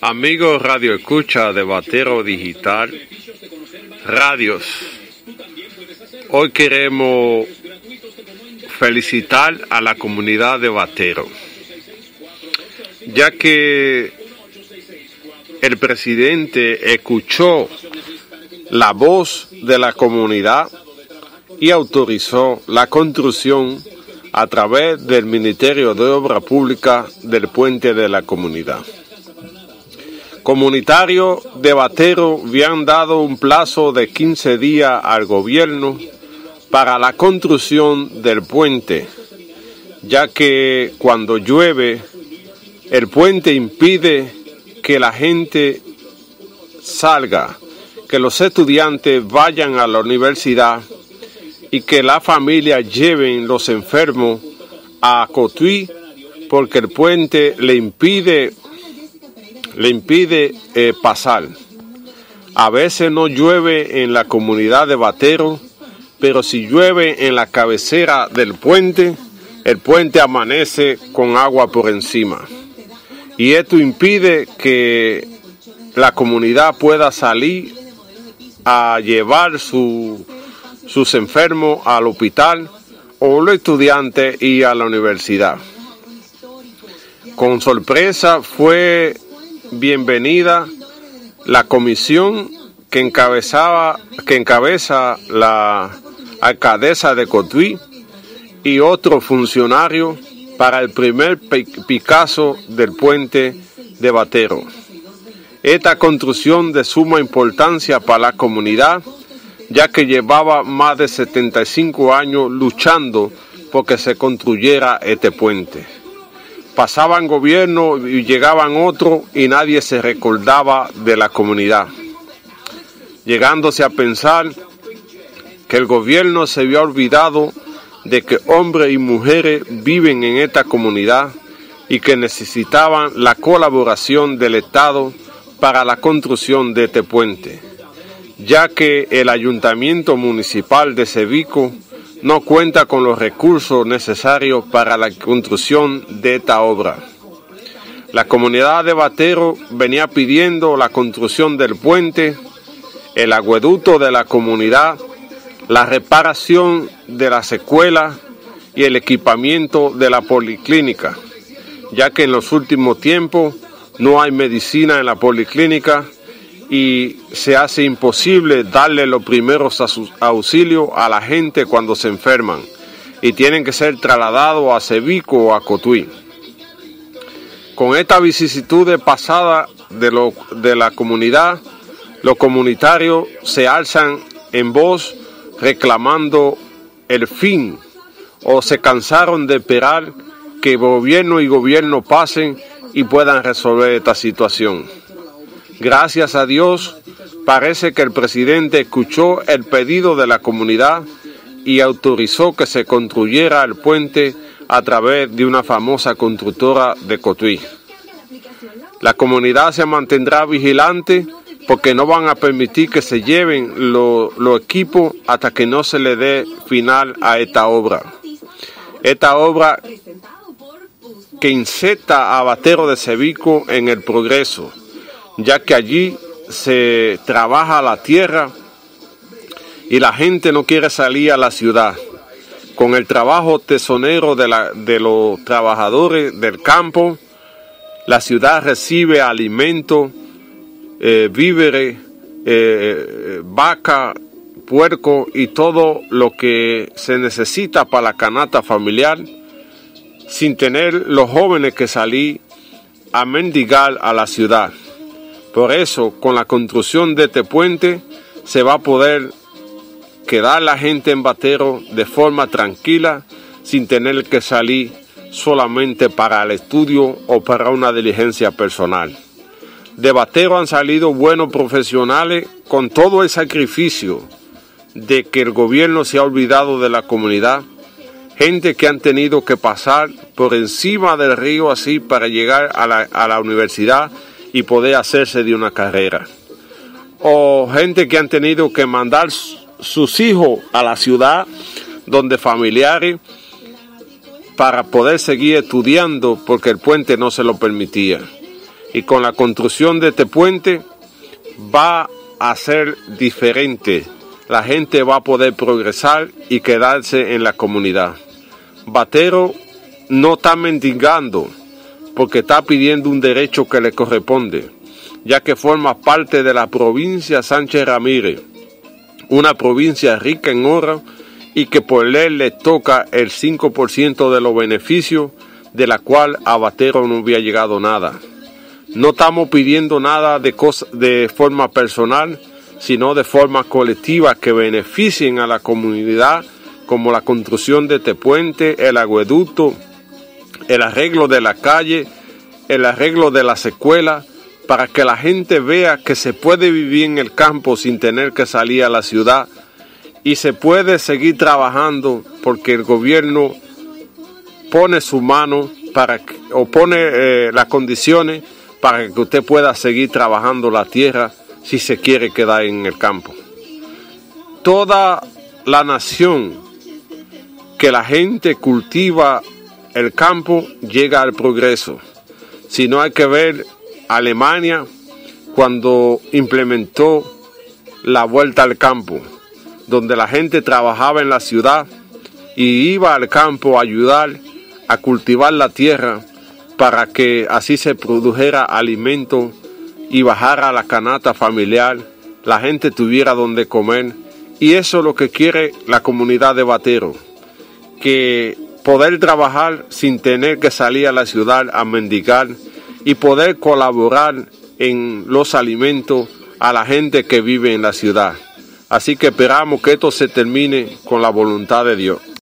Amigos Radio Escucha de Batero Digital, Radios. Hoy queremos felicitar a la comunidad de Batero, ya que el presidente escuchó la voz de la comunidad y autorizó la construcción a través del Ministerio de Obra Pública del puente de la comunidad. Comunitarios de Batero habían dado un plazo de 15 días al gobierno para la construcción del puente, ya que cuando llueve el puente impide que la gente salga, que los estudiantes vayan a la universidad y que la familia lleven los enfermos a Cotuí porque el puente le impide le impide eh, pasar. A veces no llueve en la comunidad de Batero, pero si llueve en la cabecera del puente, el puente amanece con agua por encima. Y esto impide que la comunidad pueda salir a llevar su, sus enfermos al hospital o los estudiantes y a la universidad. Con sorpresa fue bienvenida la comisión que encabezaba que encabeza la alcaldesa de Cotuí y otro funcionario para el primer Picasso del puente de Batero. Esta construcción de suma importancia para la comunidad ya que llevaba más de 75 años luchando porque se construyera este puente. Pasaban gobiernos y llegaban otros y nadie se recordaba de la comunidad, llegándose a pensar que el gobierno se había olvidado de que hombres y mujeres viven en esta comunidad y que necesitaban la colaboración del Estado para la construcción de este puente ya que el ayuntamiento municipal de Sevico no cuenta con los recursos necesarios para la construcción de esta obra. La comunidad de Batero venía pidiendo la construcción del puente, el agueducto de la comunidad, la reparación de la secuela y el equipamiento de la policlínica, ya que en los últimos tiempos no hay medicina en la policlínica y se hace imposible darle los primeros auxilios a la gente cuando se enferman y tienen que ser trasladados a Sevico o a Cotuí. Con esta vicisitud pasada de, lo, de la comunidad, los comunitarios se alzan en voz reclamando el fin o se cansaron de esperar que gobierno y gobierno pasen y puedan resolver esta situación. Gracias a Dios, parece que el presidente escuchó el pedido de la comunidad y autorizó que se construyera el puente a través de una famosa constructora de Cotuí. La comunidad se mantendrá vigilante porque no van a permitir que se lleven los equipos hasta que no se le dé final a esta obra. Esta obra que inserta a Batero de Sevico en el progreso ya que allí se trabaja la tierra y la gente no quiere salir a la ciudad. Con el trabajo tesonero de, la, de los trabajadores del campo, la ciudad recibe alimento, eh, víveres, eh, vaca, puerco y todo lo que se necesita para la canasta familiar, sin tener los jóvenes que salir a mendigar a la ciudad. Por eso, con la construcción de este puente, se va a poder quedar la gente en Batero de forma tranquila, sin tener que salir solamente para el estudio o para una diligencia personal. De Batero han salido buenos profesionales con todo el sacrificio de que el gobierno se ha olvidado de la comunidad, gente que han tenido que pasar por encima del río así para llegar a la, a la universidad y poder hacerse de una carrera. O gente que han tenido que mandar sus hijos a la ciudad donde familiares para poder seguir estudiando porque el puente no se lo permitía. Y con la construcción de este puente va a ser diferente. La gente va a poder progresar y quedarse en la comunidad. Batero no está mendigando porque está pidiendo un derecho que le corresponde, ya que forma parte de la provincia Sánchez Ramírez, una provincia rica en oro y que por ley le toca el 5% de los beneficios de la cual a Batero no había llegado nada. No estamos pidiendo nada de, de forma personal, sino de forma colectiva que beneficien a la comunidad, como la construcción de este puente, el agueducto, el arreglo de la calle, el arreglo de las escuelas, para que la gente vea que se puede vivir en el campo sin tener que salir a la ciudad y se puede seguir trabajando porque el gobierno pone su mano para o pone eh, las condiciones para que usted pueda seguir trabajando la tierra si se quiere quedar en el campo. Toda la nación que la gente cultiva el campo llega al progreso. Si no hay que ver Alemania cuando implementó la vuelta al campo donde la gente trabajaba en la ciudad y iba al campo a ayudar a cultivar la tierra para que así se produjera alimento y bajara la canasta familiar, la gente tuviera donde comer. Y eso es lo que quiere la comunidad de Batero, que poder trabajar sin tener que salir a la ciudad a mendigar y poder colaborar en los alimentos a la gente que vive en la ciudad. Así que esperamos que esto se termine con la voluntad de Dios.